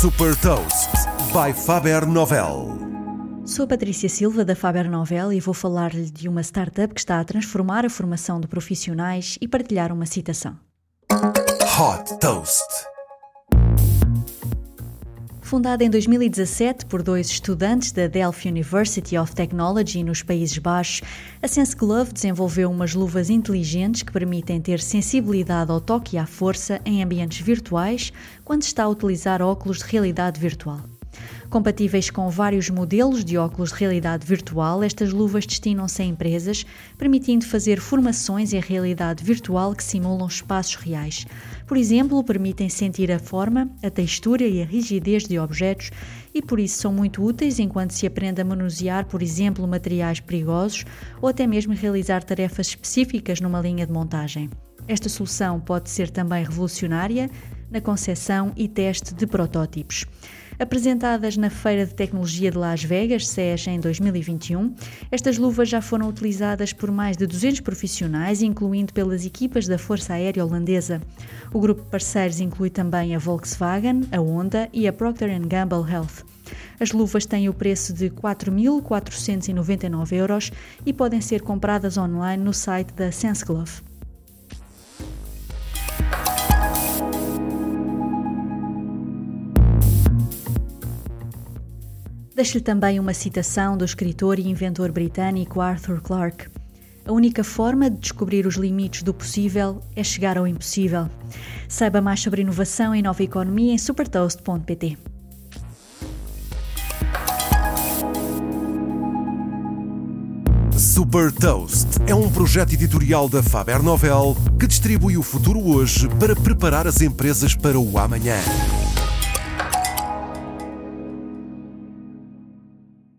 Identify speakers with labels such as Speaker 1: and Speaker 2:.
Speaker 1: Super Toast by Faber Novel.
Speaker 2: Sou a Patrícia Silva da Faber Novel e vou falar-lhe de uma startup que está a transformar a formação de profissionais e partilhar uma citação.
Speaker 1: Hot Toast.
Speaker 2: Fundada em 2017 por dois estudantes da Delft University of Technology nos Países Baixos, a Sense Glove desenvolveu umas luvas inteligentes que permitem ter sensibilidade ao toque e à força em ambientes virtuais quando está a utilizar óculos de realidade virtual. Compatíveis com vários modelos de óculos de realidade virtual, estas luvas destinam-se a empresas, permitindo fazer formações em realidade virtual que simulam espaços reais. Por exemplo, permitem sentir a forma, a textura e a rigidez de objetos e por isso são muito úteis enquanto se aprende a manusear, por exemplo, materiais perigosos ou até mesmo realizar tarefas específicas numa linha de montagem. Esta solução pode ser também revolucionária na concepção e teste de protótipos. Apresentadas na Feira de Tecnologia de Las Vegas, SES, em 2021, estas luvas já foram utilizadas por mais de 200 profissionais, incluindo pelas equipas da Força Aérea Holandesa. O grupo de parceiros inclui também a Volkswagen, a Honda e a Procter Gamble Health. As luvas têm o preço de 4.499 euros e podem ser compradas online no site da SenseGlove. Deixo-lhe também uma citação do escritor e inventor britânico Arthur Clarke. A única forma de descobrir os limites do possível é chegar ao impossível. Saiba mais sobre inovação e nova economia em supertoast.pt.
Speaker 1: Super Toast é um projeto editorial da Faber Novel que distribui o futuro hoje para preparar as empresas para o amanhã.